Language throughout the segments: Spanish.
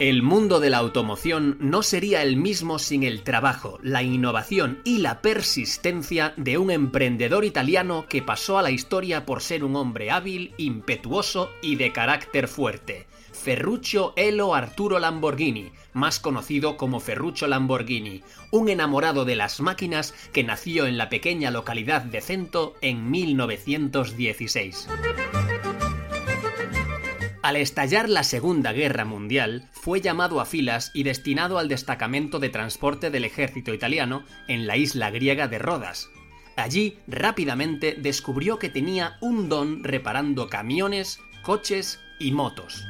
El mundo de la automoción no sería el mismo sin el trabajo, la innovación y la persistencia de un emprendedor italiano que pasó a la historia por ser un hombre hábil, impetuoso y de carácter fuerte. Ferruccio Elo Arturo Lamborghini, más conocido como Ferruccio Lamborghini, un enamorado de las máquinas que nació en la pequeña localidad de Cento en 1916. Al estallar la Segunda Guerra Mundial, fue llamado a filas y destinado al destacamento de transporte del ejército italiano en la isla griega de Rodas. Allí rápidamente descubrió que tenía un don reparando camiones, coches y motos.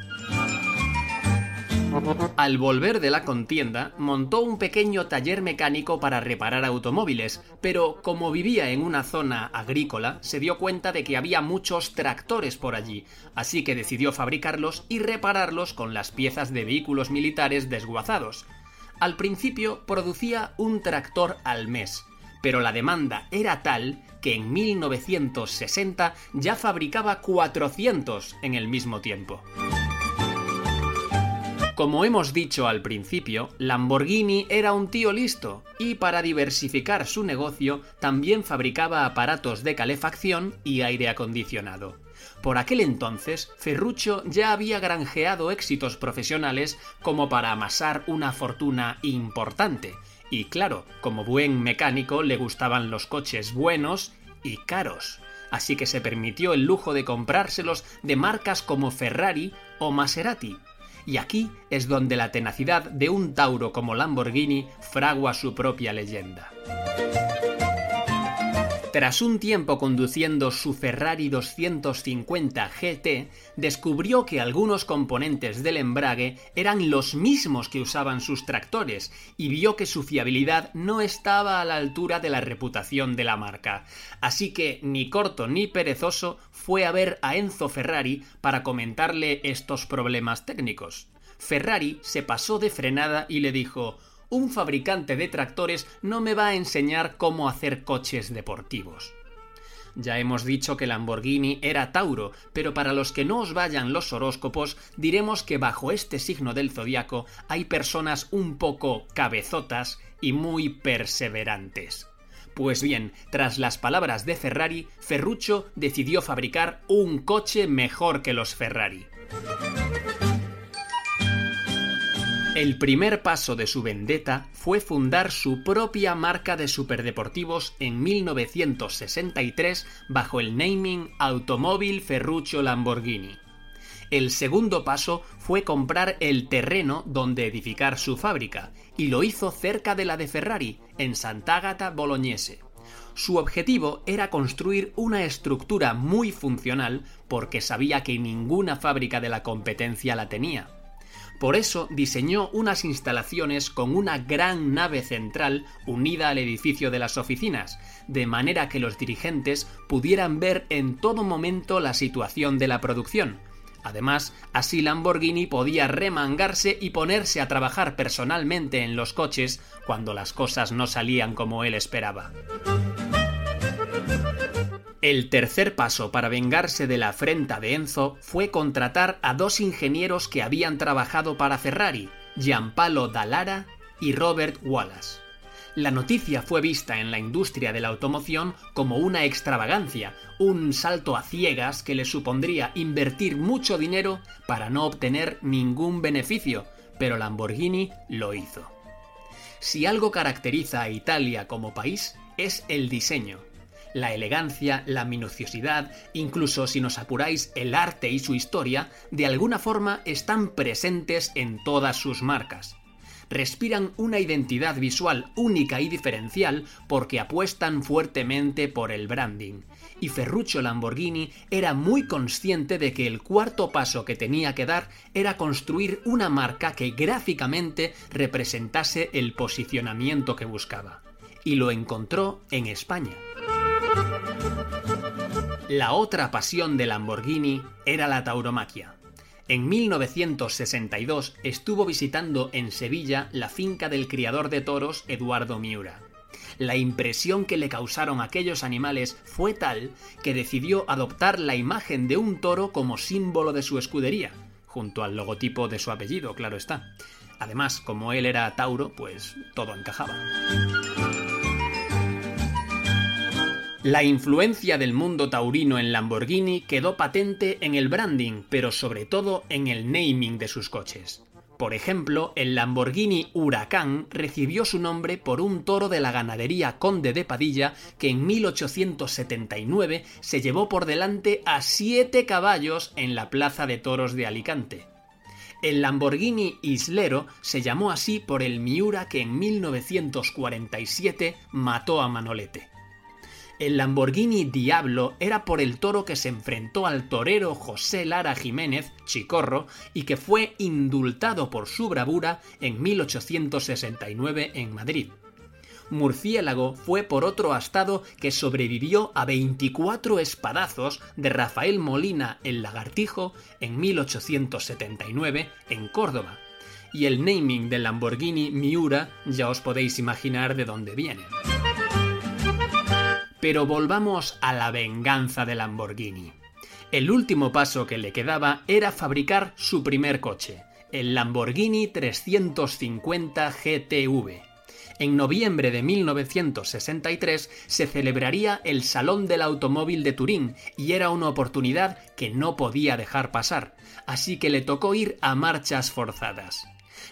Al volver de la contienda, montó un pequeño taller mecánico para reparar automóviles, pero como vivía en una zona agrícola, se dio cuenta de que había muchos tractores por allí, así que decidió fabricarlos y repararlos con las piezas de vehículos militares desguazados. Al principio producía un tractor al mes, pero la demanda era tal que en 1960 ya fabricaba 400 en el mismo tiempo. Como hemos dicho al principio, Lamborghini era un tío listo y para diversificar su negocio también fabricaba aparatos de calefacción y aire acondicionado. Por aquel entonces, Ferruccio ya había granjeado éxitos profesionales como para amasar una fortuna importante. Y claro, como buen mecánico le gustaban los coches buenos y caros. Así que se permitió el lujo de comprárselos de marcas como Ferrari o Maserati, y aquí es donde la tenacidad de un Tauro como Lamborghini fragua su propia leyenda. Tras un tiempo conduciendo su Ferrari 250 GT, descubrió que algunos componentes del embrague eran los mismos que usaban sus tractores y vio que su fiabilidad no estaba a la altura de la reputación de la marca. Así que, ni corto ni perezoso, fue a ver a Enzo Ferrari para comentarle estos problemas técnicos. Ferrari se pasó de frenada y le dijo un fabricante de tractores no me va a enseñar cómo hacer coches deportivos. Ya hemos dicho que Lamborghini era Tauro, pero para los que no os vayan los horóscopos, diremos que bajo este signo del zodiaco hay personas un poco cabezotas y muy perseverantes. Pues bien, tras las palabras de Ferrari, Ferruccio decidió fabricar un coche mejor que los Ferrari. El primer paso de su vendetta fue fundar su propia marca de superdeportivos en 1963 bajo el naming Automóvil Ferruccio Lamborghini. El segundo paso fue comprar el terreno donde edificar su fábrica, y lo hizo cerca de la de Ferrari, en Sant'Agata Bolognese. Su objetivo era construir una estructura muy funcional porque sabía que ninguna fábrica de la competencia la tenía por eso diseñó unas instalaciones con una gran nave central unida al edificio de las oficinas, de manera que los dirigentes pudieran ver en todo momento la situación de la producción. Además, así Lamborghini podía remangarse y ponerse a trabajar personalmente en los coches cuando las cosas no salían como él esperaba. El tercer paso para vengarse de la afrenta de Enzo fue contratar a dos ingenieros que habían trabajado para Ferrari, Giampaolo Dallara y Robert Wallace. La noticia fue vista en la industria de la automoción como una extravagancia, un salto a ciegas que le supondría invertir mucho dinero para no obtener ningún beneficio, pero Lamborghini lo hizo. Si algo caracteriza a Italia como país es el diseño, la elegancia, la minuciosidad, incluso si nos apuráis el arte y su historia, de alguna forma están presentes en todas sus marcas. respiran una identidad visual única y diferencial porque apuestan fuertemente por el branding. Y Ferruccio Lamborghini era muy consciente de que el cuarto paso que tenía que dar era construir una marca que gráficamente representase el posicionamiento que buscaba. Y lo encontró en España. La otra pasión de Lamborghini era la tauromaquia. En 1962 estuvo visitando en Sevilla la finca del criador de toros Eduardo Miura. La impresión que le causaron aquellos animales fue tal que decidió adoptar la imagen de un toro como símbolo de su escudería, junto al logotipo de su apellido, claro está. Además, como él era Tauro, pues todo encajaba. La influencia del mundo taurino en Lamborghini quedó patente en el branding, pero sobre todo en el naming de sus coches. Por ejemplo, el Lamborghini Huracán recibió su nombre por un toro de la ganadería Conde de Padilla que en 1879 se llevó por delante a siete caballos en la Plaza de Toros de Alicante. El Lamborghini Islero se llamó así por el Miura que en 1947 mató a Manolete. El Lamborghini Diablo era por el toro que se enfrentó al torero José Lara Jiménez, Chicorro, y que fue indultado por su bravura en 1869 en Madrid. Murciélago fue por otro astado que sobrevivió a 24 espadazos de Rafael Molina el Lagartijo en 1879 en Córdoba. Y el naming del Lamborghini Miura ya os podéis imaginar de dónde viene. Pero volvamos a la venganza de Lamborghini. El último paso que le quedaba era fabricar su primer coche, el Lamborghini 350 GTV. En noviembre de 1963 se celebraría el Salón del Automóvil de Turín y era una oportunidad que no podía dejar pasar, así que le tocó ir a marchas forzadas.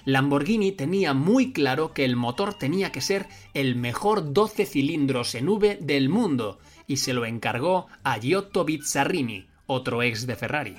Lamborghini tenía muy claro que el motor tenía que ser el mejor 12 cilindros en V del mundo y se lo encargó a Giotto Bizzarrini, otro ex de Ferrari.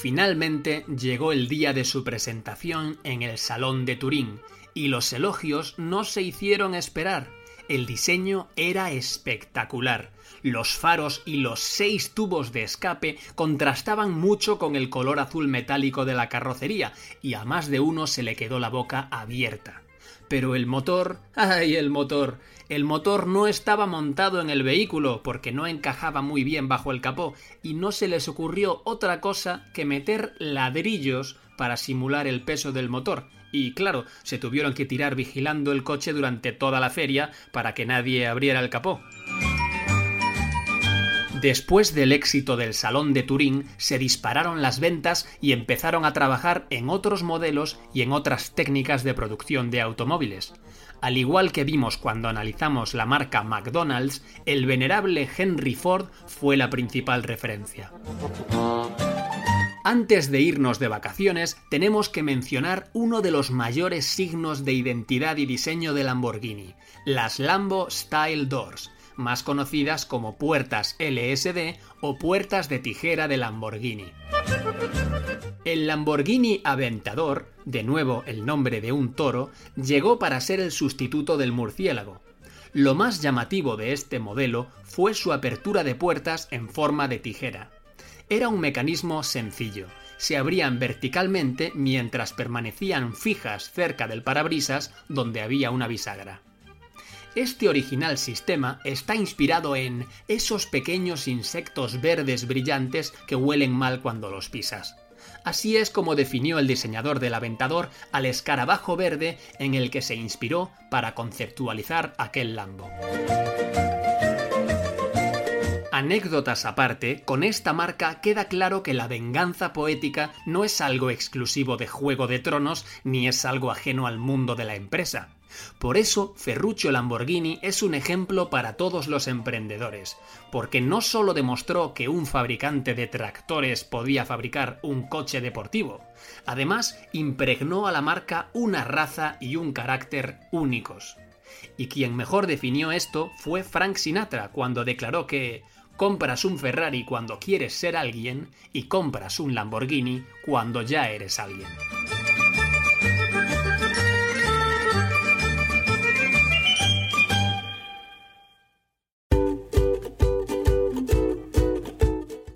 Finalmente llegó el día de su presentación en el Salón de Turín y los elogios no se hicieron esperar. El diseño era espectacular. Los faros y los seis tubos de escape contrastaban mucho con el color azul metálico de la carrocería, y a más de uno se le quedó la boca abierta. Pero el motor... ¡ay, el motor! El motor no estaba montado en el vehículo porque no encajaba muy bien bajo el capó y no se les ocurrió otra cosa que meter ladrillos para simular el peso del motor. Y claro, se tuvieron que tirar vigilando el coche durante toda la feria para que nadie abriera el capó. Después del éxito del Salón de Turín, se dispararon las ventas y empezaron a trabajar en otros modelos y en otras técnicas de producción de automóviles. Al igual que vimos cuando analizamos la marca McDonald's, el venerable Henry Ford fue la principal referencia. Antes de irnos de vacaciones, tenemos que mencionar uno de los mayores signos de identidad y diseño de Lamborghini, las Lambo Style Doors, más conocidas como puertas LSD o puertas de tijera de Lamborghini. El Lamborghini Aventador, de nuevo el nombre de un toro, llegó para ser el sustituto del murciélago. Lo más llamativo de este modelo fue su apertura de puertas en forma de tijera. Era un mecanismo sencillo. Se abrían verticalmente mientras permanecían fijas cerca del parabrisas donde había una bisagra. Este original sistema está inspirado en esos pequeños insectos verdes brillantes que huelen mal cuando los pisas. Así es como definió el diseñador del Aventador al escarabajo verde en el que se inspiró para conceptualizar aquel Lambo. Anécdotas aparte, con esta marca queda claro que la venganza poética no es algo exclusivo de Juego de Tronos ni es algo ajeno al mundo de la empresa. Por eso, Ferruccio Lamborghini es un ejemplo para todos los emprendedores, porque no solo demostró que un fabricante de tractores podía fabricar un coche deportivo, además impregnó a la marca una raza y un carácter únicos. Y quien mejor definió esto fue Frank Sinatra cuando declaró que Compras un Ferrari cuando quieres ser alguien y compras un Lamborghini cuando ya eres alguien.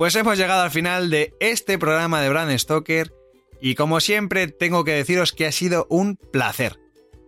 Pues hemos llegado al final de este programa de Brand Stoker y como siempre tengo que deciros que ha sido un placer.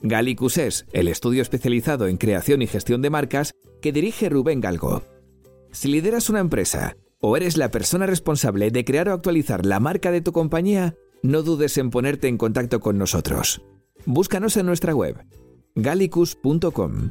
Gallicus es el estudio especializado en creación y gestión de marcas que dirige Rubén Galgo. Si lideras una empresa o eres la persona responsable de crear o actualizar la marca de tu compañía, no dudes en ponerte en contacto con nosotros. Búscanos en nuestra web gallicus.com.